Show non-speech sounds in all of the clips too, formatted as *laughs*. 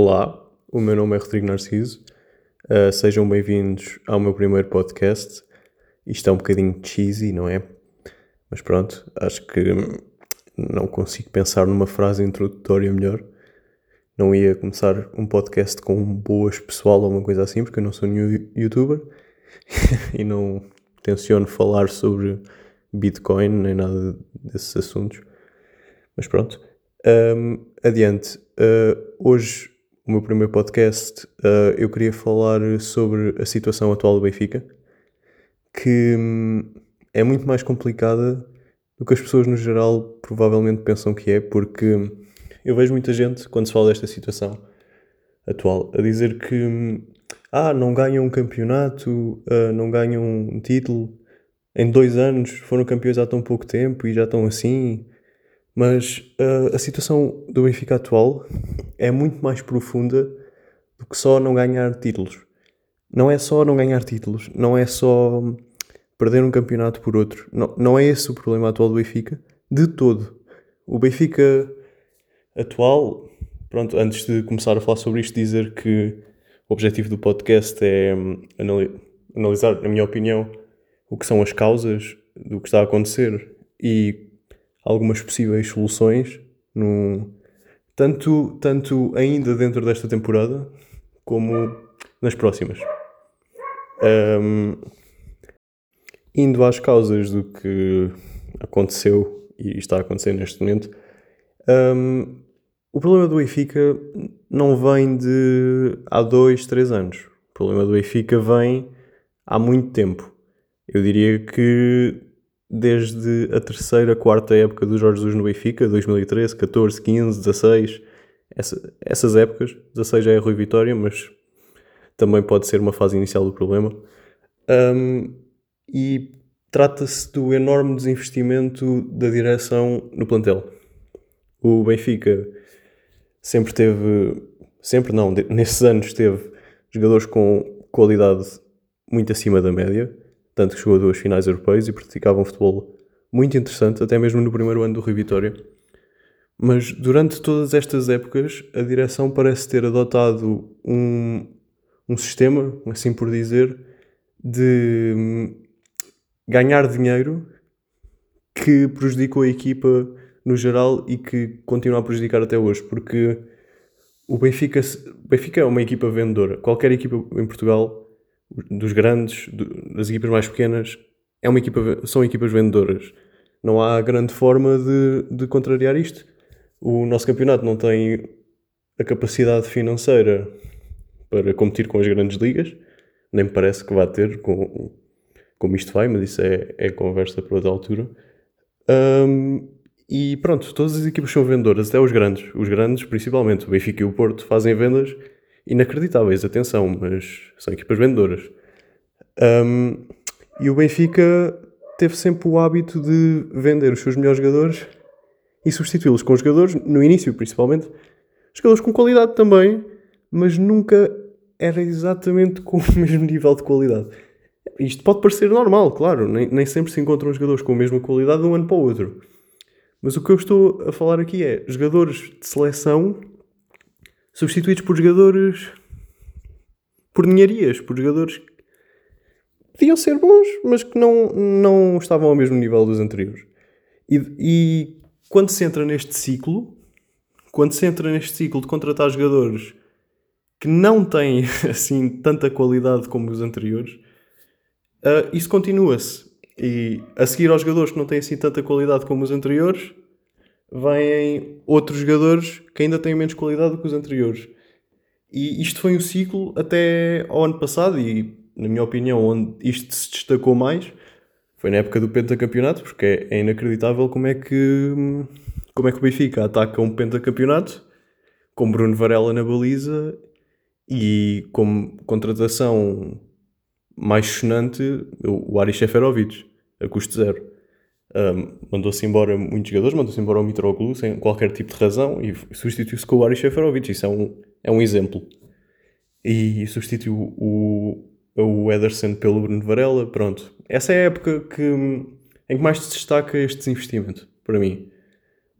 Olá, o meu nome é Rodrigo Narciso. Uh, sejam bem-vindos ao meu primeiro podcast. Isto é um bocadinho cheesy, não é? Mas pronto, acho que não consigo pensar numa frase introdutória melhor. Não ia começar um podcast com boas pessoal ou uma coisa assim, porque eu não sou nenhum youtuber *laughs* e não tenciono falar sobre Bitcoin nem nada desses assuntos. Mas pronto. Um, adiante. Uh, hoje, o meu primeiro podcast, uh, eu queria falar sobre a situação atual do Benfica, que hum, é muito mais complicada do que as pessoas no geral provavelmente pensam que é, porque eu vejo muita gente, quando se fala desta situação atual, a dizer que hum, ah, não ganham um campeonato, uh, não ganham um título em dois anos, foram campeões há tão pouco tempo e já estão assim mas uh, a situação do Benfica atual é muito mais profunda do que só não ganhar títulos. Não é só não ganhar títulos, não é só perder um campeonato por outro. Não, não é esse o problema atual do Benfica, de todo. O Benfica atual, pronto, antes de começar a falar sobre isto, dizer que o objetivo do podcast é hum, analisar, na minha opinião, o que são as causas do que está a acontecer e algumas possíveis soluções, no, tanto, tanto ainda dentro desta temporada como nas próximas. Um, indo às causas do que aconteceu e está a acontecer neste momento, um, o problema do Benfica não vem de há dois, três anos. O problema do Benfica vem há muito tempo. Eu diria que desde a terceira, quarta época do Jorge Jesus no Benfica, 2013, 14, 15, 16, essa, essas épocas, 16 já é Rui Vitória, mas também pode ser uma fase inicial do problema. Um, e trata-se do enorme desinvestimento da direção no plantel. O Benfica sempre teve, sempre não, nesses anos teve jogadores com qualidade muito acima da média tanto que chegou a duas finais europeias e praticava um futebol muito interessante, até mesmo no primeiro ano do Rio Vitória. Mas durante todas estas épocas, a direção parece ter adotado um, um sistema, assim por dizer, de hum, ganhar dinheiro que prejudicou a equipa no geral e que continua a prejudicar até hoje, porque o Benfica, Benfica é uma equipa vendedora. Qualquer equipa em Portugal dos grandes, das equipas mais pequenas, é uma equipa, são equipas vendedoras. Não há grande forma de, de contrariar isto. O nosso campeonato não tem a capacidade financeira para competir com as grandes ligas, nem me parece que vá ter com, como isto vai, mas isso é, é conversa para outra altura. Um, e pronto, todas as equipas são vendedoras, até os grandes. Os grandes, principalmente, o Benfica e o Porto, fazem vendas inacreditáveis, atenção, mas são equipas vendedoras. Um, e o Benfica teve sempre o hábito de vender os seus melhores jogadores e substituí-los com jogadores, no início principalmente, jogadores com qualidade também, mas nunca era exatamente com o *laughs* mesmo nível de qualidade. Isto pode parecer normal, claro, nem, nem sempre se encontram jogadores com a mesma qualidade de um ano para o outro. Mas o que eu estou a falar aqui é jogadores de seleção substituídos por jogadores por ninharias, por jogadores que podiam ser bons, mas que não, não estavam ao mesmo nível dos anteriores. E, e quando se entra neste ciclo, quando se entra neste ciclo de contratar jogadores que não têm *laughs* assim tanta qualidade como os anteriores, uh, isso continua-se. E a seguir aos jogadores que não têm assim tanta qualidade como os anteriores, vêm outros jogadores que ainda têm menos qualidade do que os anteriores. E isto foi um ciclo até ao ano passado, e na minha opinião, onde isto se destacou mais foi na época do pentacampeonato, porque é, é inacreditável como é que como é que o Benfica ataca um pentacampeonato com Bruno Varela na baliza e como contratação mais sonante o Ari Seferovic a custo zero. Um, mandou-se embora muitos jogadores, mandou-se embora o Mitroglou sem qualquer tipo de razão e substituiu-se com o Ari Seferovic. Isso é um, é um exemplo. E substituiu o, o Ederson pelo Bruno Varela. Pronto. Essa é a época que, em que mais se destaca este desinvestimento, para mim.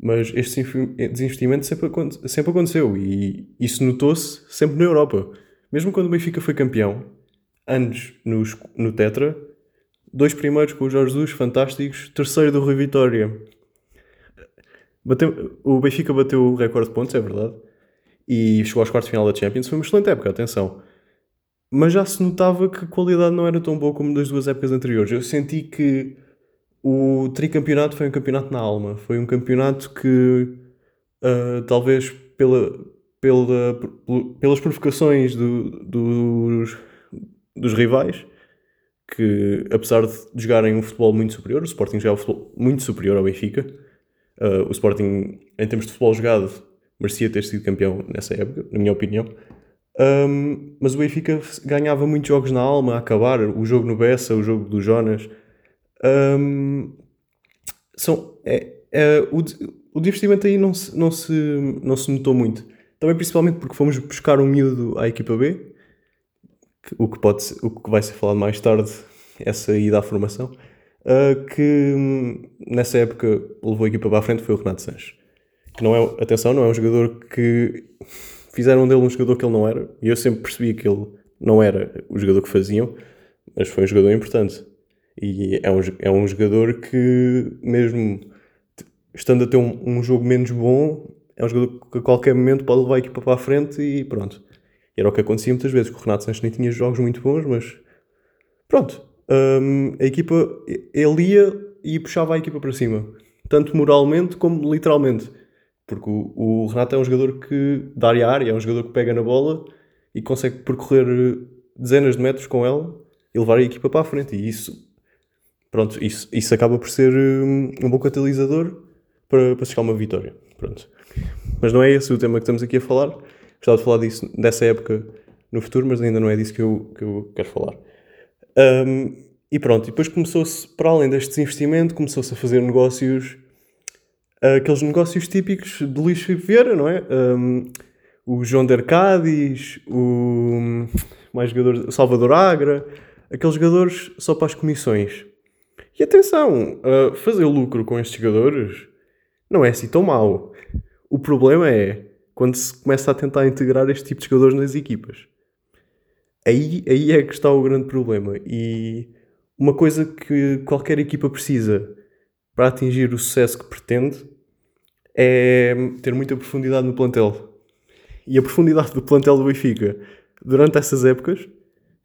Mas este desinvestimento sempre, sempre aconteceu e isso notou-se sempre na Europa. Mesmo quando o Benfica foi campeão, anos nos, no Tetra, dois primeiros com o Jorge Jesus, fantásticos, terceiro do Rui Vitória. Bateu, o Benfica bateu o recorde de pontos, é verdade, e chegou aos quartos de final da Champions. Foi uma excelente época, atenção. Mas já se notava que a qualidade não era tão boa como das duas épocas anteriores. Eu senti que o tricampeonato foi um campeonato na alma. Foi um campeonato que, uh, talvez pela, pela, pelas provocações do, dos, dos rivais, que apesar de jogarem um futebol muito superior, o Sporting jogava um futebol muito superior ao Benfica. Uh, o Sporting, em termos de futebol jogado, merecia ter sido campeão nessa época, na minha opinião. Um, mas o Benfica ganhava muitos jogos na alma a acabar, o jogo no Bessa, o jogo do Jonas. Um, são, é, é, o, o divertimento aí não se, não, se, não se notou muito. Também principalmente porque fomos buscar um miúdo à equipa B, o que, pode ser, o que vai ser falado mais tarde, essa ida à formação, uh, que hum, nessa época levou a equipa para a frente foi o Renato Sanches. Que não é, atenção, não é um jogador que fizeram dele um jogador que ele não era, e eu sempre percebi que ele não era o jogador que faziam, mas foi um jogador importante. E é um, é um jogador que, mesmo estando a ter um, um jogo menos bom, é um jogador que a qualquer momento pode levar a equipa para a frente e pronto. Era o que acontecia muitas vezes, que o Renato Sanches nem tinha jogos muito bons, mas pronto. Um, a equipa, ele ia e puxava a equipa para cima, tanto moralmente como literalmente. Porque o, o Renato é um jogador que dá área a área, é um jogador que pega na bola e consegue percorrer dezenas de metros com ela e levar a equipa para a frente. E isso, pronto, isso, isso acaba por ser um, um bom catalisador para, para chegar a uma vitória. Pronto. Mas não é esse o tema que estamos aqui a falar. Gostava de falar disso, dessa época no futuro, mas ainda não é disso que eu, que eu quero falar. Um, e pronto, e depois começou-se, para além deste desinvestimento, começou-se a fazer negócios aqueles negócios típicos do Luís Filipe Vieira, não é? Um, o João de Arcades, o mais jogadores, Salvador Agra, aqueles jogadores só para as comissões. E atenção, uh, fazer lucro com estes jogadores não é assim tão mau. O problema é quando se começa a tentar integrar este tipo de jogadores nas equipas. Aí, aí é que está o grande problema. E uma coisa que qualquer equipa precisa para atingir o sucesso que pretende é ter muita profundidade no plantel. E a profundidade do plantel do Benfica durante essas épocas,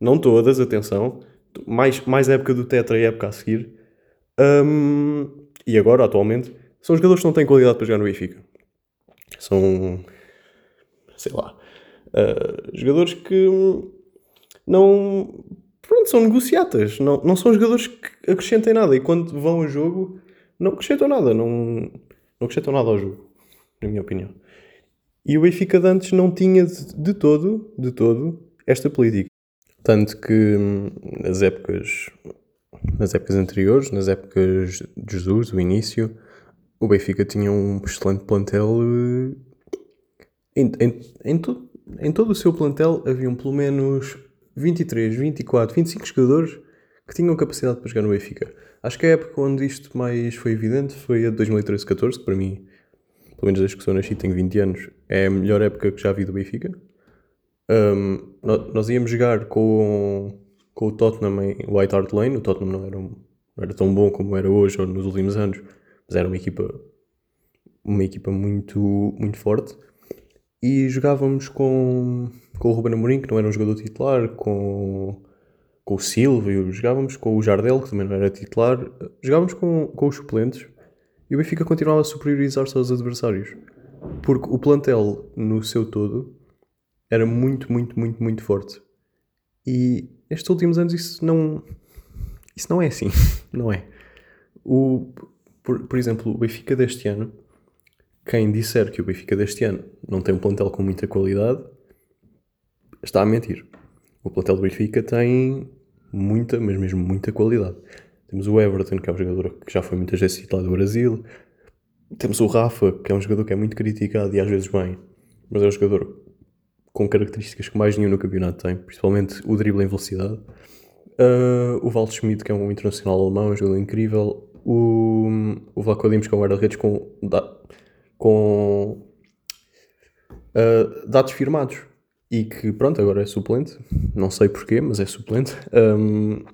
não todas, atenção, mais, mais época do Tetra e época a seguir, um, e agora, atualmente, são jogadores que não têm qualidade para jogar no Benfica. São, sei lá, uh, jogadores que não. Pronto, são negociatas, não, não são jogadores que acrescentem nada. E quando vão a jogo, não acrescentam nada, não, não acrescentam nada ao jogo, na minha opinião. E o Benfica de antes não tinha de, de todo, de todo, esta política. Tanto que hum, nas épocas, nas épocas anteriores, nas épocas de Jesus, o início, o Benfica tinha um excelente plantel. Em, em, em, to, em todo o seu plantel haviam pelo menos 23, 24, 25 jogadores que tinham capacidade para jogar no Benfica. Acho que a época onde isto mais foi evidente foi a de 2013-14, que para mim, pelo menos desde que sou nascido, tenho 20 anos, é a melhor época que já vi do Benfica. Um, nós íamos jogar com, com o Tottenham em White Hart Lane. O Tottenham não era, não era tão bom como era hoje ou nos últimos anos, mas era uma equipa, uma equipa muito, muito forte. E jogávamos com, com o Ruben Amorim, que não era um jogador titular, com com o Silvio, jogávamos com o Jardel, que também não era titular, jogávamos com, com os suplentes e o Benfica continuava a superiorizar-se aos adversários. Porque o plantel, no seu todo, era muito, muito, muito, muito forte. E nestes últimos anos isso não. Isso não é assim. *laughs* Não é. O, por, por exemplo, o Benfica deste ano, quem disser que o Benfica deste ano não tem um plantel com muita qualidade, está a mentir. O plantel do Benfica tem muita, mas mesmo muita qualidade. Temos o Everton, que é um jogador que já foi muitas vezes citado do Brasil. Temos o Rafa, que é um jogador que é muito criticado e às vezes bem, mas é um jogador com características que mais nenhum no campeonato tem, principalmente o drible em velocidade. Uh, o Waldschmidt, que é um internacional alemão, é um jogador incrível. o, o Vlaco Dimos com guarda-redes com, com uh, dados firmados e que, pronto, agora é suplente. Não sei porquê, mas é suplente. Um,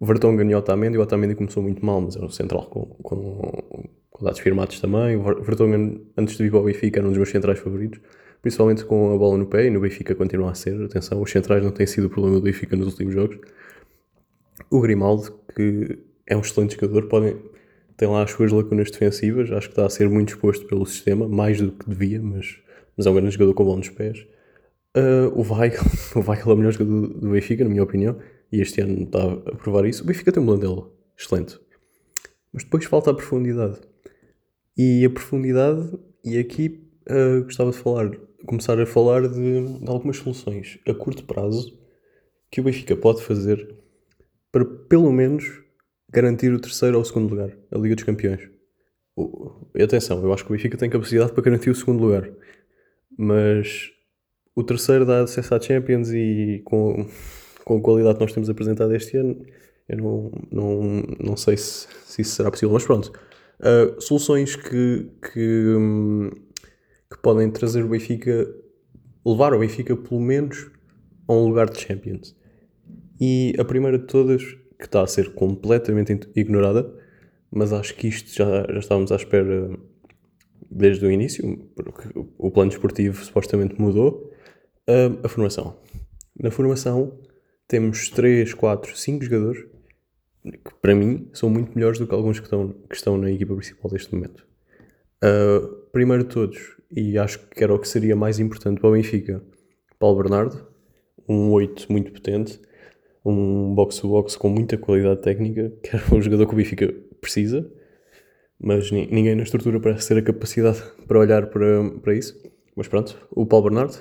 Vertonghen e Otamendi. O Otamendi começou muito mal, mas era um central com, com, com dados firmados também. O Vertonghen, antes de vir para o Benfica, era um dos meus centrais favoritos. Principalmente com a bola no pé e no Benfica continua a ser. Atenção, os centrais não têm sido o problema do Benfica nos últimos jogos. O Grimaldo, que é um excelente jogador, podem, tem lá as suas lacunas defensivas. Acho que está a ser muito exposto pelo sistema, mais do que devia, mas, mas é um grande jogador com bola nos pés. Uh, o Weigl, *laughs* o Weigl é o melhor jogador do, Benfica, na minha opinião e este ano está a provar isso. O Benfica tem um plantel excelente, mas depois falta a profundidade. E a profundidade, e aqui uh, gostava de falar, começar a falar de, de, algumas soluções a curto prazo que o Benfica pode fazer para pelo menos garantir o terceiro ou o segundo lugar, a Liga dos Campeões. e atenção, eu acho que o Benfica tem capacidade para garantir o segundo lugar, mas o terceiro dá acesso à Champions e com com a qualidade que nós temos apresentado este ano, eu não, não, não sei se, se isso será possível, mas pronto. Uh, soluções que, que, que podem trazer o Benfica, levar o Benfica pelo menos a um lugar de Champions. E a primeira de todas, que está a ser completamente ignorada, mas acho que isto já, já estávamos à espera desde o início, porque o plano esportivo supostamente mudou, a formação. Na formação, temos 3, 4, 5 jogadores que para mim são muito melhores do que alguns que estão, que estão na equipa principal deste momento. Uh, primeiro de todos, e acho que era o que seria mais importante para o Benfica, Paulo Bernardo, um 8 muito potente, um box-to-box com muita qualidade técnica, *laughs* que era o jogador que o Benfica precisa, mas ninguém na estrutura parece ter a capacidade *laughs* para olhar para, para isso. Mas pronto, o Paulo Bernardo,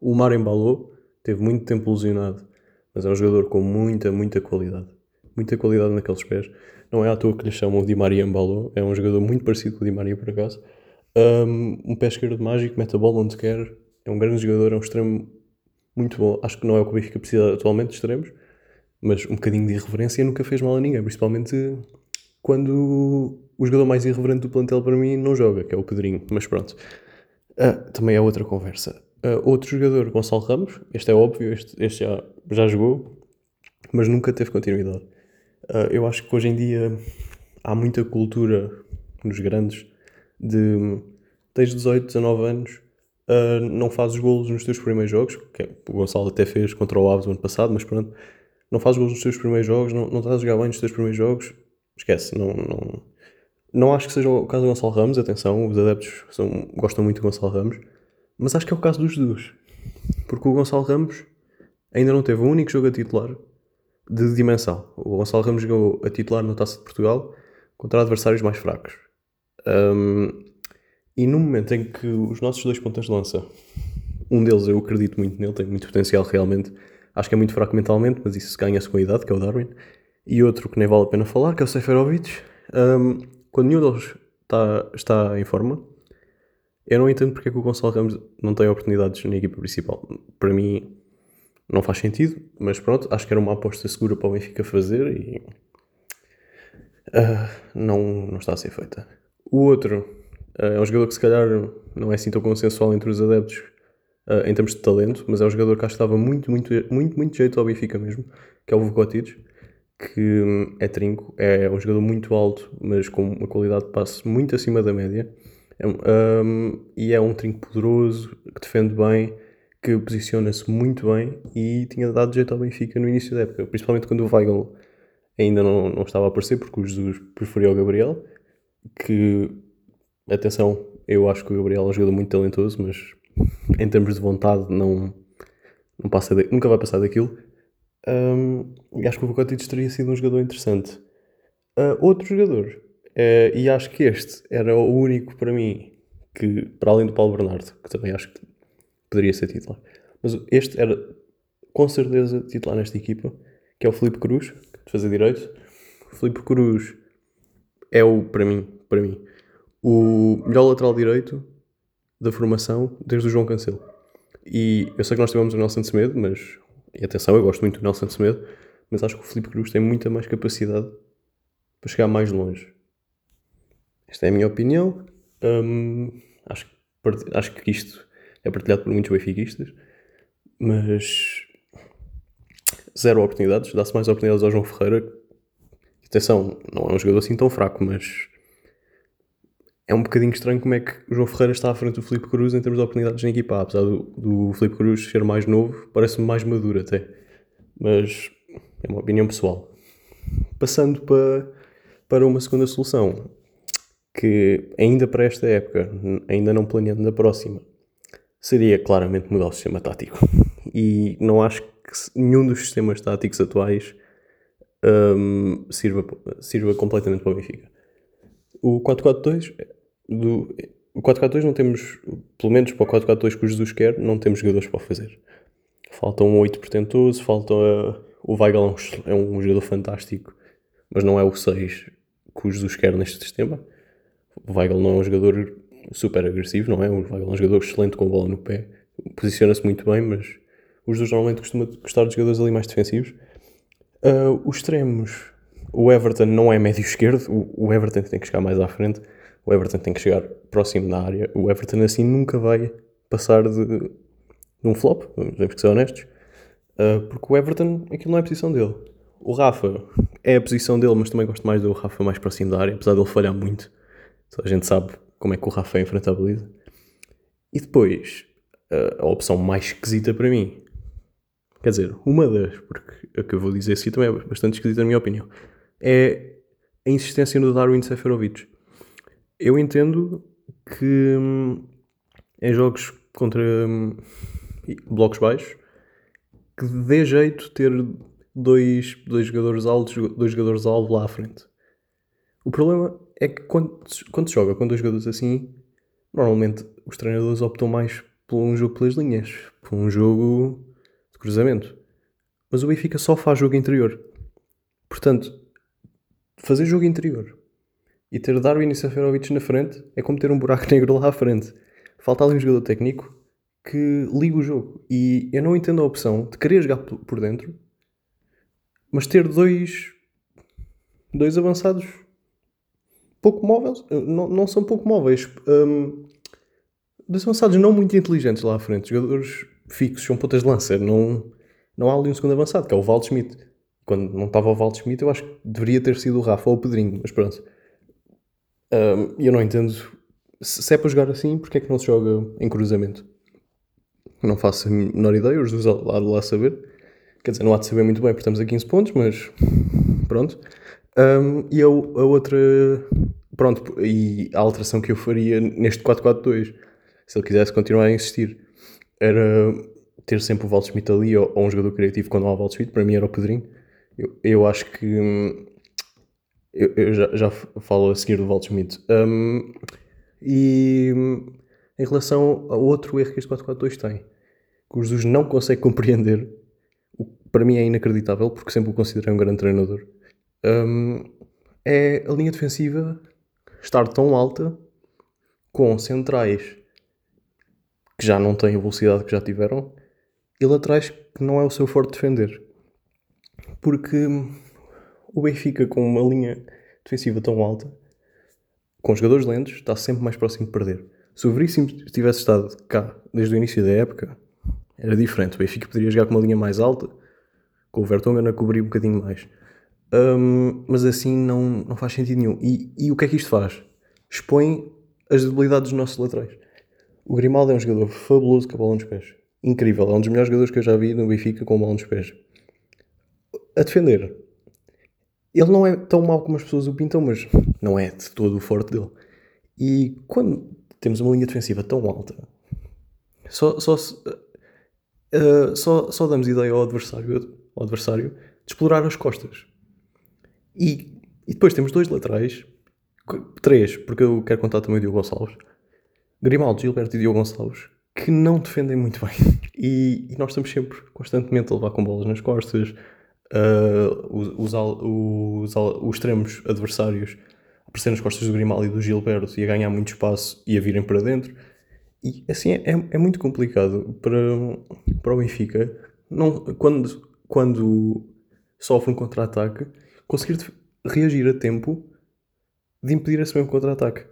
o Mar embalou, teve muito tempo lesionado mas é um jogador com muita, muita qualidade. Muita qualidade naqueles pés. Não é à toa que lhe chamam Di Maria Embalou. É um jogador muito parecido com o Di Maria, por acaso. Um, um pé esquerdo mágico, mete a bola onde quer. É um grande jogador, é um extremo muito bom. Acho que não é o que o Benfica precisa atualmente de extremos, mas um bocadinho de irreverência nunca fez mal a ninguém, principalmente quando o jogador mais irreverente do plantel para mim não joga, que é o Pedrinho. Mas pronto, uh, também é outra conversa. Uh, outro jogador, Gonçalo Ramos, este é óbvio, este, este já, já jogou, mas nunca teve continuidade. Uh, eu acho que hoje em dia há muita cultura nos grandes de tens 18, 19 anos, uh, não fazes golos nos teus primeiros jogos, que é, o Gonçalo até fez contra o Aves no ano passado, mas pronto, não fazes golos nos teus primeiros jogos, não, não estás a jogar bem nos teus primeiros jogos, esquece, não, não, não acho que seja o caso do Gonçalo Ramos, atenção, os adeptos são, gostam muito do Gonçalo Ramos, mas acho que é o caso dos dois. Porque o Gonçalo Ramos ainda não teve um único jogo a titular de dimensão. O Gonçalo Ramos jogou a titular na Taça de Portugal contra adversários mais fracos. Um, e no momento em que os nossos dois pontas de lança, um deles eu acredito muito nele, tem muito potencial realmente, acho que é muito fraco mentalmente, mas isso ganha-se com a idade, que é o Darwin, e outro que nem vale a pena falar, que é o Seferovic. Um, quando nenhum deles está, está em forma, eu não entendo porque é que o Gonçalo Ramos não tem oportunidades na equipa principal. Para mim não faz sentido, mas pronto, acho que era uma aposta segura para o Benfica fazer e uh, não, não está a ser feita. O outro uh, é um jogador que se calhar não é assim tão consensual entre os adeptos uh, em termos de talento, mas é um jogador que acho que estava muito, muito, muito, muito jeito ao Benfica mesmo, que é o Vukotic, que hum, é trinco, é um jogador muito alto, mas com uma qualidade de passe muito acima da média. É, um, e é um trinco poderoso, que defende bem, que posiciona-se muito bem e tinha dado jeito ao Benfica no início da época, principalmente quando o Weigl ainda não, não estava a aparecer, porque o Jesus preferia o Gabriel, que, atenção, eu acho que o Gabriel é um jogador muito talentoso, mas em termos de vontade não, não passa de, nunca vai passar daquilo. Um, e acho que o Vukotic teria sido um jogador interessante. Uh, outro jogador Uh, e acho que este era o único para mim que, para além do Paulo Bernardo, que também acho que poderia ser titular, mas este era com certeza titular nesta equipa, que é o Felipe Cruz, de fazer direito. O Felipe Cruz é o, para mim, para mim, o melhor lateral direito da formação desde o João Cancelo. E eu sei que nós tivemos o Nelson Semedo, mas, e atenção, eu gosto muito do Nelson Semedo, mas acho que o Felipe Cruz tem muita mais capacidade para chegar mais longe. Esta é a minha opinião. Hum, acho, acho que isto é partilhado por muitos benfiquistas, mas zero oportunidades. Dá-se mais oportunidades ao João Ferreira. Atenção, não é um jogador assim tão fraco, mas é um bocadinho estranho como é que o João Ferreira está à frente do Felipe Cruz em termos de oportunidades na equipa. Apesar do, do Felipe Cruz ser mais novo, parece-me mais maduro até. Mas é uma opinião pessoal. Passando para, para uma segunda solução, que ainda para esta época, ainda não planeando na próxima, seria claramente mudar o sistema tático. E não acho que nenhum dos sistemas táticos atuais um, sirva, sirva completamente para o Benfica. O 4-4-2 do, o 4-4-2 não temos, pelo menos para o 4-4-2 que o Jesus quer, não temos jogadores para fazer. Falta um 8 portentoso, falta uh, o Weigl é um, é um jogador fantástico, mas não é o 6 que o Jesus quer neste sistema. O Weigl não é um jogador super agressivo, não é? O Weigl é um jogador excelente com a bola no pé, posiciona-se muito bem, mas os dois normalmente costumam gostar de jogadores ali mais defensivos. Uh, os extremos, o Everton não é médio esquerdo, o, o, Everton tem que chegar mais à frente, o Everton tem que chegar próximo da área. O Everton assim nunca vai passar de, de um flop, temos que ser honestos, uh, porque o Everton aquilo não é a posição dele. O Rafa é a posição dele, mas também gosto mais do Rafa mais próximo da área, apesar dele falhar muito. a gente sabe como é que o Rafa enfrenta a baliza. E depois, uh, a opção mais esquisita para mim Quer dizer, uma das, porque a que eu vou dizer assim também é bastante esquisita na minha opinião, é a insistência no Darwin Seferovic. Eu entendo que hum, em jogos contra hum, blocos baixos que dê jeito ter dois, dois jogadores altos, dois jogadores alvo lá à frente. O problema é que quando, quando se joga com dois jogadores assim, normalmente os treinadores optam mais por um jogo pelas linhas, por um jogo cruzamento. Mas o Benfica só faz jogo interior. Portanto, fazer jogo interior e ter Darwin e Seferovic na frente é como ter um buraco *laughs* negro lá à frente. Falta ali um jogador técnico que liga o jogo. E eu não entendo a opção de querer jogar por dentro, mas ter dois, dois avançados pouco móveis. Eh, não, não são pouco móveis. Um, dois avançados não muito inteligentes lá à frente. Jogadores fixos, são pontas de lança. Não, não há ali um segundo avançado, que é o Valdo Schmidt. Quando não estava o Valdo Schmidt, eu acho que deveria ter sido o Rafa ou o Pedrinho, mas pronto. Um, eu não entendo. Se é para jogar assim, porque é que não se joga em cruzamento? Não faço a menor ideia, os dois lá, lá saber. Quer dizer, não há de saber muito bem, porque estamos a 15 pontos, mas *laughs* pronto. Um, e a, a, outra, pronto, e a alteração que eu faria neste 4-4-2, se ele quisesse continuar a insistir, era ter sempre o Waldschmidt ali ou, ou, um jogador criativo quando há o Waldschmidt, para mim era o Pedrinho. Eu, eu acho que hum, eu, eu, já, já falo a seguir do Waldschmidt. Um, e hum, em relação ao outro erro que este 4-4-2 tem, que o Jesus não consegue *laughs* compreender, o que para mim é inacreditável, porque sempre o considerei um grande treinador, um, é a linha defensiva estar tão alta com centrais que já não têm a velocidade que já tiveram, e laterais que não é o seu forte defender. Porque o Benfica, com uma linha defensiva tão alta, com jogadores lentos, está sempre mais próximo de perder. Se o Veríssimo tivesse estado cá desde o início da época, era diferente. O Benfica poderia jogar com uma linha mais alta, com o Vertonghen a cobrir um bocadinho mais. Um, mas assim não, não faz sentido nenhum. E, e o que é que isto faz? Expõe as debilidades dos nossos laterais. O Grimaldo é um jogador fabuloso com a bola nos pés. Incrível. É um dos melhores jogadores que eu já vi no Benfica com a bola nos pés. A defender. Ele não é tão mau como as pessoas o pintam, mas não é de todo o forte dele. E quando temos uma linha defensiva tão alta, só, só, uh, só, só damos ideia ao adversário, ao adversário de explorar as costas. E, e depois temos dois laterais, três, porque eu quero contar também o Diogo Gonçalves Grimaldo, Gilberto e Diogo Gonçalves, que não defendem muito bem. *laughs* E, e, nós estamos sempre constantemente a levar com bolas nas costas, uh, os, os, os, os extremos adversários a aparecer nas costas do Grimaldo e do Gilberto e a ganhar muito espaço e a virem para dentro. E assim é, é muito complicado para, para o Benfica, não, quando, quando sofre um contra-ataque, conseguir reagir a tempo de impedir esse mesmo contra-ataque.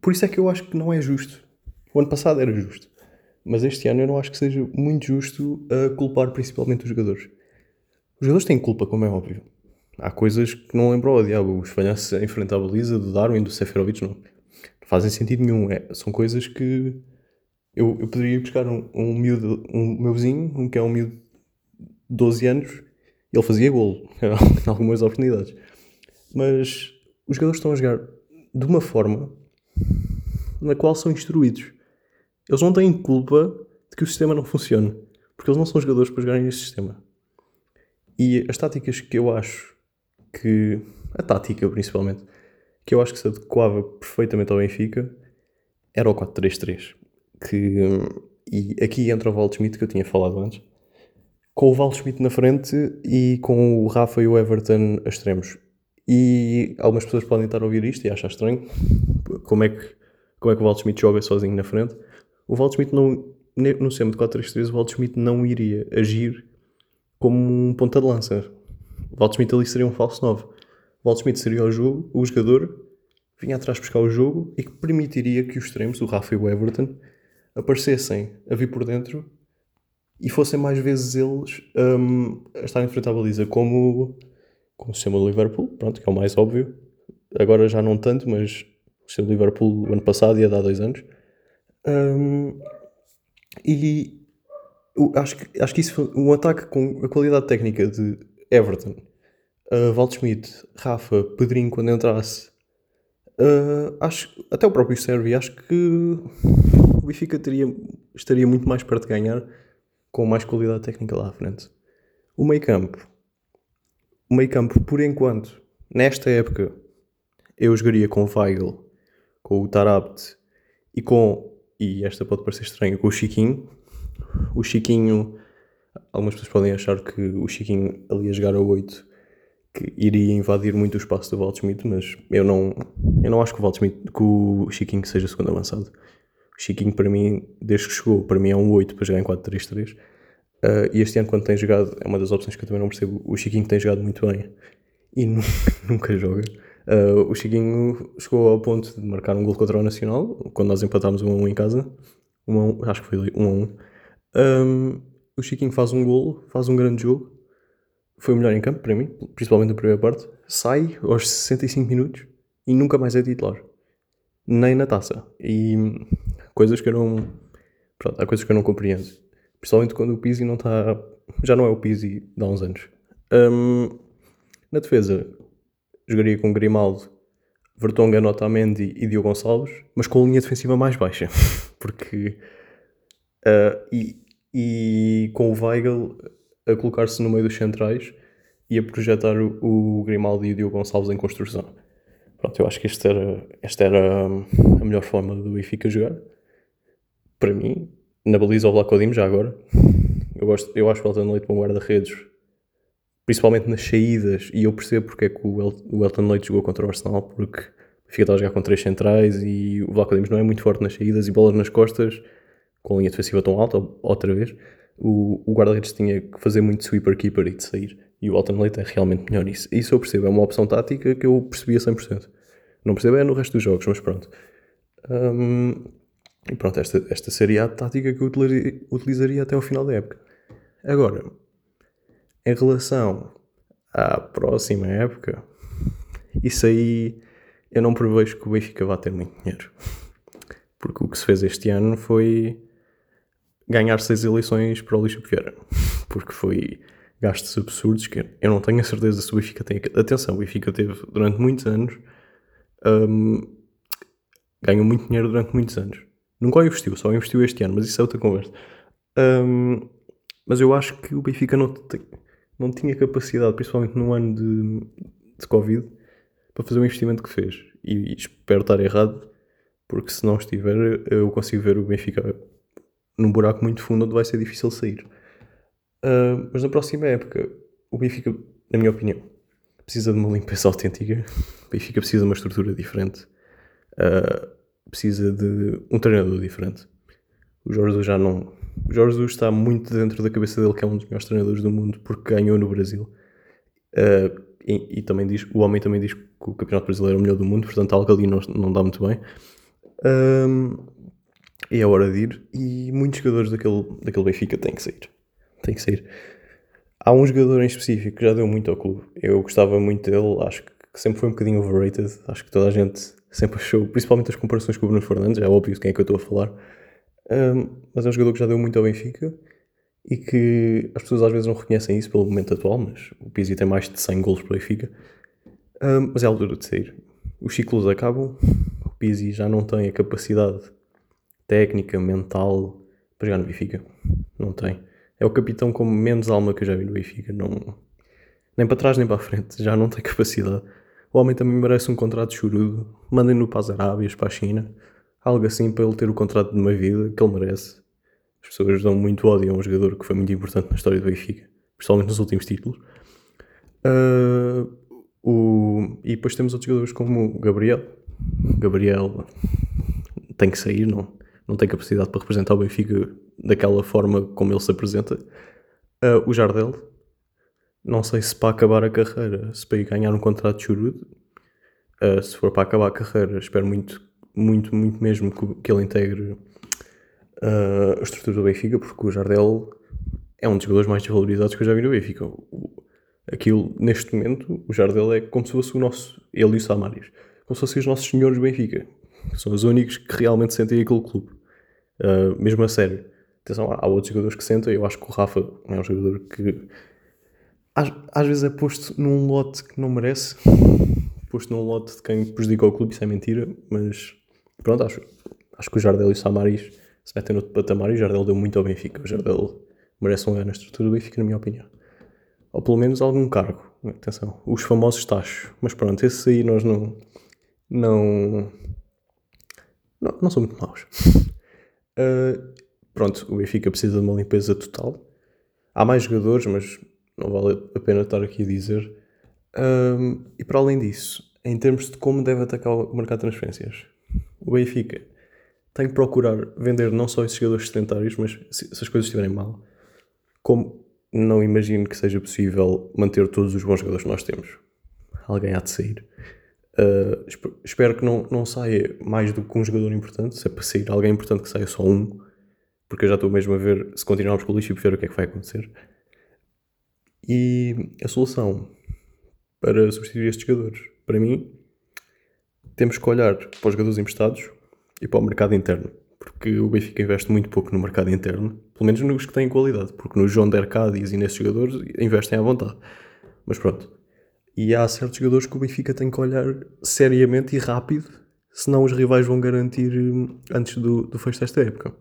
Por isso é que eu acho que não é justo. O ano passado era justo. Mas este ano eu não acho que seja muito justo a culpar principalmente os jogadores. Os jogadores têm culpa, como é óbvio. Há coisas que não lembram ao diabo. Os falhanços a enfrentar a baliza do Darwin, do Seferovic, não, não fazem sentido nenhum. É, são coisas que eu, eu poderia buscar um, um miúdo, um meu vizinho, um que é um miúdo de 12 anos, ele fazia golo *laughs* em algumas oportunidades. Mas os jogadores estão a jogar de uma forma na qual são instruídos. Eles não têm culpa de que o sistema não funcione, porque eles não são jogadores para jogarem neste sistema. E as táticas que eu acho que. A tática, principalmente, que eu acho que se adequava perfeitamente ao Benfica era o 4-3-3. Que, e aqui entra o Waldschmidt que eu tinha falado antes, com o Waldschmidt na frente e com o Rafa e o Everton a extremos. E algumas pessoas podem estar a ouvir isto e achar estranho como é que, como é que o Waldschmidt joga sozinho na frente. O Waldschmidt não, no sistema de 4-3-3, o Waldschmidt não iria agir como um ponta de lança. Waldschmidt ali seria um falso 9. O Waldschmidt seria o, jogo, o jogador vinha atrás buscar o jogo e que permitiria que os extremos, o Rafa e o Everton, aparecessem a vir por dentro e fossem mais vezes eles um, a estar em frente à baliza, como, como o sistema do Liverpool, pronto, que é o mais óbvio. Agora já não tanto, mas o sistema do Liverpool o ano passado e há dois anos. Um, e acho que, acho que isso foi um ataque com a qualidade técnica de Everton, uh, Waldschmidt, Rafa, Pedrinho quando entrasse. Uh, acho, até o próprio Servi, acho que o Benfica teria, estaria muito mais perto de ganhar com mais qualidade técnica lá à frente. O meio campo, o meio campo, por enquanto, nesta época, eu jogaria com o Weigl, com o Tarabt e com, e esta pode parecer estranha, com o Chiquinho. O Chiquinho, algumas pessoas podem achar que o Chiquinho ali a jogar a 8 que iria invadir muito o espaço do Waldschmidt, mas eu não, eu não acho que o Waldschmidt, que o Chiquinho seja segundo avançado. O Chiquinho, para mim, desde que chegou, para mim é um 8 para jogar em 4-3-3. Uh, e este ano, quando tem jogado, é uma das opções que eu também não percebo. O Chiquinho tem jogado muito bem e *laughs* nunca joga. Uh, o Chiquinho chegou ao ponto de marcar um gol contra o Nacional, quando nós empatámos 1 a 1 em casa. 1 a 1, acho que foi 1 a 1. Um, o Chiquinho faz um gol, faz um grande jogo. Foi o melhor em campo para mim, principalmente na primeira parte. Sai aos 65 minutos e nunca mais é titular. Nem na taça. E coisas que eu não. Pronto, há coisas que eu não compreendo. Principalmente quando o Pizzi não está. Já não é o Pizzi de há uns anos. Um, na defesa, jogaria com Grimaldo, Vertonghen, Otamendi e Diogo Gonçalves, mas com a linha defensiva mais baixa. *laughs* Porque. Uh, e, e com o Weigl a colocar-se no meio dos centrais e a projetar o, Grimaldo e o Diogo Gonçalves em construção. Pronto, eu acho que esta era, esta era a melhor forma do Benfica jogar para mim, na baliza o Vlacodim já agora. Eu, gosto, eu acho o Elton Leite um guarda-redes, principalmente nas saídas, e eu percebo porque é que o, El, o Elton Leite jogou contra o Arsenal, porque fica a jogar com três centrais e o Vlaco Dimos não é muito forte nas saídas e bolas nas costas, com a linha defensiva tão alta, outra vez. O, o guarda-redes tinha que fazer muito sweeper-keeper e de sair. E o Elton Leite é realmente melhor nisso. Isso eu percebo, é uma opção tática que eu percebi a 100%. Não percebo é no resto dos jogos, mas pronto. Um, e pronto, esta, esta seria a tática que eu utilizaria até ao final da época. Agora, em relação à próxima época, isso aí eu não prevejo que o Benfica vá ter muito dinheiro. Porque o que se fez este ano foi ganhar seis eleições para o lixo Vieira. *laughs* Porque foi gastos absurdos que eu não tenho a certeza se o Benfica tem. Atenção, o Benfica teve durante muitos anos. Um, ganhou muito dinheiro durante muitos anos. Nunca investiu, só investiu este ano, mas isso é outra conversa. Um, mas eu acho que o Benfica não, não tinha capacidade, principalmente no ano de, de Covid, para fazer o investimento que fez. E, e espero estar errado, porque se não estiver, eu consigo ver o Benfica num buraco muito fundo onde vai ser difícil sair. Uh, mas na próxima época, o Benfica, na minha opinião, precisa de uma limpeza *laughs* autêntica. O Benfica precisa de uma estrutura diferente. Uh, precisa de um treinador diferente. O Jorge Jesus já não. O Jorge Jesus está muito dentro da cabeça dele, que é um dos melhores treinadores do mundo, porque ganhou no Brasil. Uh, e, e, também diz, o homem também diz que o Campeonato Brasileiro é o melhor do mundo, portanto algo ali não, não dá muito bem. Um, é hora de ir e muitos jogadores daquele, daquele Benfica têm que sair. Têm que sair. Há um jogador em específico que já deu muito ao clube. Eu gostava muito dele, acho que sempre foi um bocadinho overrated. Acho que toda a gente sempre achou, principalmente as comparações com o Bruno Fernandes, é óbvio de quem é que eu estou a falar. Um, mas é um jogador que já deu muito ao Benfica e que as pessoas às vezes não reconhecem isso pelo momento atual, mas o Pizzi tem mais de 100 gols para o Benfica. Um, mas é a altura de sair. Os ciclos acabam, o Pizzi já não tem a capacidade técnica, mental para jogar no Benfica. Não tem. É o capitão com menos alma que eu já vi no Benfica. Não, nem para trás nem para a frente. Já não tem *laughs* capacidade. O homem também merece um contrato chorudo. Mandem-no para as Arábias, para a China. Algo assim para ele ter o contrato de uma vida que ele merece. As pessoas dão muito ódio a um jogador que foi muito importante na história do Benfica, principalmente nos últimos títulos. Uh, o... E depois temos outros jogadores como Gabriel. Gabriel tem que sair, não, não tem capacidade para representar o Benfica daquela forma como ele se apresenta. Uh, o Jardel, não sei se para acabar a carreira, se para ir ganhar um contrato de churudo. Uh, se for para acabar a carreira, espero muito, muito, muito mesmo que, ele integre uh, a estrutura do Benfica, porque o Jardel é um dos jogadores mais desvalorizados que eu já vi no Benfica. Aquilo, neste momento, o Jardel é como se fosse o nosso, ele e o Samaris, como se fossem os nossos senhores do Benfica. São os únicos que realmente sentem aquele clube. Uh, mesmo a sério. Atenção, há outros jogadores que sentem, eu acho que o Rafa é um jogador que às, às vezes é posto num lote que não merece, posto num lote de quem prejudica o clube, isso é mentira, mas pronto, acho, acho que o Jardel e o Samaris se metem no outro patamar e o Jardel deu muito ao Benfica. O Jardel merece um lugar na estrutura do Benfica, na minha opinião. Ou pelo menos algum cargo. Atenção, os famosos tachos. Mas pronto, esses aí nós não. Não. Não, não são muito maus. uh, *laughs* pronto, o Benfica precisa de uma limpeza total. Há mais jogadores, mas não vale a pena estar aqui a dizer. Um, e para além disso, em termos de como deve atacar o mercado de transferências, o Benfica tem que procurar vender não só esses jogadores sedentários, mas se, se as coisas estiverem mal, como não imagino que seja possível manter todos os bons jogadores que nós temos. Alguém há de sair. Uh, espero que não, não saia mais do que um jogador importante. Se é para sair alguém importante, que saia só um, porque eu já estou mesmo a ver se continuarmos com o lixo e ver o que é que vai acontecer. E a solução para substituir estes jogadores, para mim, temos que olhar para os jogadores emprestados e para o mercado interno. Porque o Benfica investe muito pouco no mercado interno, pelo menos nos que têm qualidade, porque no João Dercadis e nesses jogadores investem à vontade. Mas pronto. E há certos jogadores que o Benfica tem que olhar seriamente e rápido, senão os rivais vão garantir hum, antes do, do fecho desta época.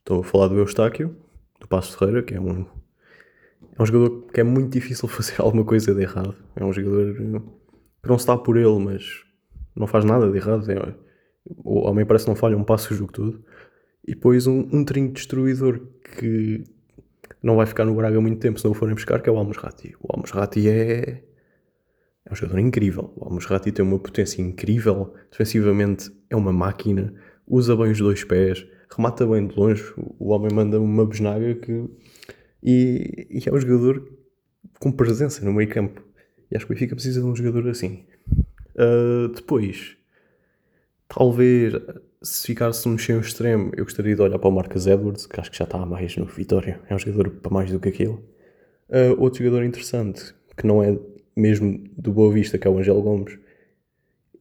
Estou a falar do Eustáquio, do Passo Ferreira, que é um, é um jogador que é muito difícil *laughs* fazer alguma coisa de errado. É um jogador hum, que não está por ele, mas não faz nada de errado. É, o homem parece que não falha um passo o jogo todo. E depois um, um trinco destruidor que não vai ficar no Braga muito tempo se não o forem buscar, que é o Almusrati. O Almusrati é, é um jogador incrível. O Almusrati tem uma potência incrível. Defensivamente é uma máquina. Usa bem os dois pés. Remata bem de longe. O homem manda uma besnaga que... E, e é um jogador com presença no meio campo. E acho que o Benfica precisa de um jogador assim. Uh, depois, Talvez, se ficasse um cheio extremo, eu gostaria de olhar para o Marcus Edwards, que acho que já está mais no Vitória. É um jogador para mais do que aquilo. Uh, outro jogador interessante, que não é mesmo do Boa Vista, que é o Angelo Gomes.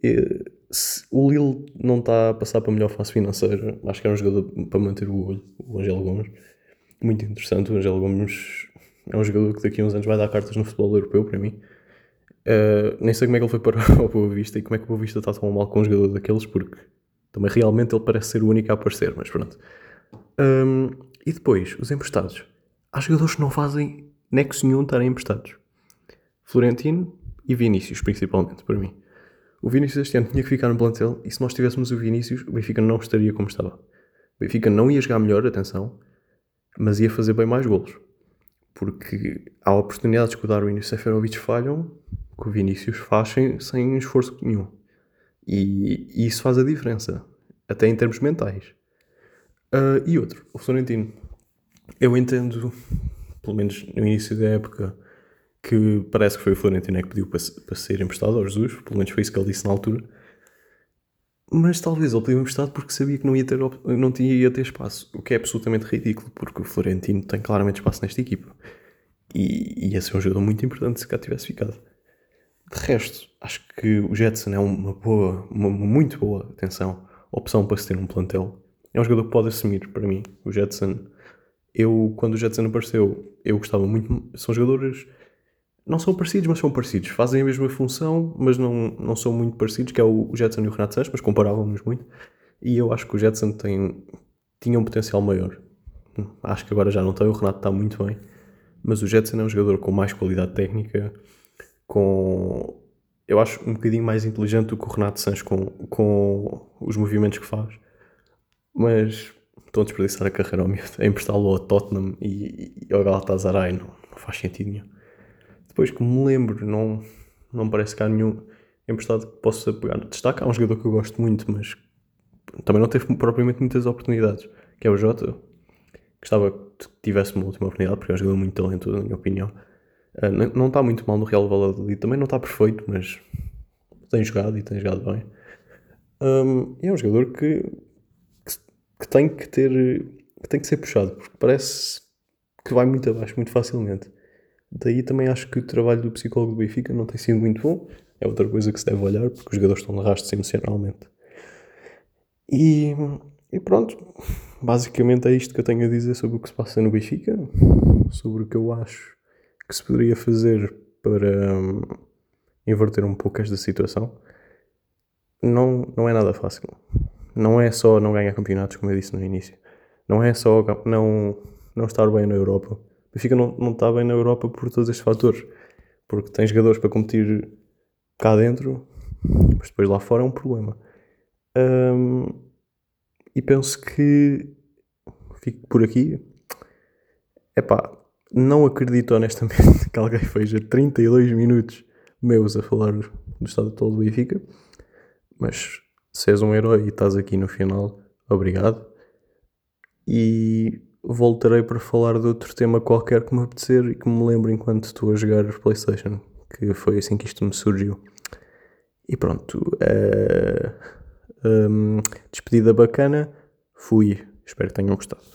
E, se, o Lille não está a passar para a melhor fase financeira. Acho que é um jogador para manter o olho, o Angelo Gomes. Muito interessante. O Angelo Gomes é um jogador que daqui a uns anos vai dar cartas no futebol europeu, para mim. Uh, nem sei como é que ele foi para *laughs* o Boa Vista e como é que o Boa Vista está tão mal com um jogador daqueles, porque também realmente ele parece ser o único a aparecer, mas pronto. Um, e depois, os emprestados. Há jogadores que não fazem nexo nenhum estarem emprestados. Florentino e Vinícius, principalmente, para mim. O Vinícius este ano tinha que ficar no plantel e se nós tivéssemos o Vinícius, o Benfica não estaria como estava. O Benfica não ia jogar melhor, atenção, mas ia fazer bem mais golos. Porque há oportunidades que o Darwin e o Seferovic falham que o Vinícius faz sem, sem esforço nenhum. E, e, isso faz a diferença, até em termos mentais. Uh, e outro, o Florentino. Eu entendo, pelo menos no início da época, que parece que foi o Florentino que pediu para, para ser emprestado ao Jesus, pelo menos foi isso que ele disse na altura. Mas talvez ele pediu emprestado porque sabia que não ia, ter, não ia ter espaço, o que é absolutamente ridículo, porque o Florentino tem claramente espaço nesta equipa. E ia ser um jogador muito importante se cá tivesse ficado. De resto, acho que o Jetson é uma boa, uma muito boa, atenção, opção para se ter um plantel. É um jogador que pode assumir para mim. O Jetson, eu, quando o Jetson apareceu, eu gostava muito. São jogadores, não são parecidos, mas são parecidos. Fazem a mesma função, mas não, não são muito parecidos, que é o Jetson e o Renato Sanches, mas comparávamos muito. E eu acho que o Jetson tem, tinha um potencial maior. Acho que agora já não tem, o Renato está muito bem. Mas o Jetson é um jogador com mais qualidade técnica, com. Eu acho um bocadinho mais inteligente do que o Renato Sanches com, com os movimentos que faz. Mas estão a desperdiçar a carreira ao miúdo, a emprestá-lo ao Tottenham e, e ao Galatasaray, não, não faz sentido nenhum. Depois que me lembro, não, não parece que há nenhum emprestado que possa pegar destaque. Há um jogador que eu gosto muito, mas também não teve propriamente muitas oportunidades, que é o Jota. Gostava que tivesse uma última oportunidade, porque é um jogador muito talentoso, na minha opinião. Uh, não está muito mal no Real Valladolid, também não está perfeito, mas tem jogado e tem jogado bem. Um, é um jogador que, que, que, tem que ter que tem que ser puxado, porque parece que vai muito abaixo muito facilmente. Daí também acho que o trabalho do psicólogo do Benfica não tem sido muito bom. É outra coisa que se deve olhar, porque os jogadores estão arrastos emocionalmente. E, e pronto, basicamente é isto que eu tenho a dizer sobre o que se passa no Benfica, sobre o que eu acho que se poderia fazer para hum, inverter um pouco esta situação. Não, não é nada fácil. Não é só não ganhar campeonatos, como eu disse no início. Não é só não, não estar bem na Europa. Benfica não, não está bem na Europa por todos estes fatores. Porque tem jogadores para competir cá dentro, mas depois lá fora é um problema. Um, e penso que fico por aqui. Epá, não acredito honestamente *laughs* que alguém veja 32 minutos meus a falar do estado atual do Benfica, mas se és um herói e estás aqui no final, obrigado. E voltarei para falar de outro tema qualquer que me apetecer e que me lembro enquanto estou a jogar PlayStation, que foi assim que isto me surgiu. E pronto, uh, um, despedida bacana, fui. Espero que tenham gostado.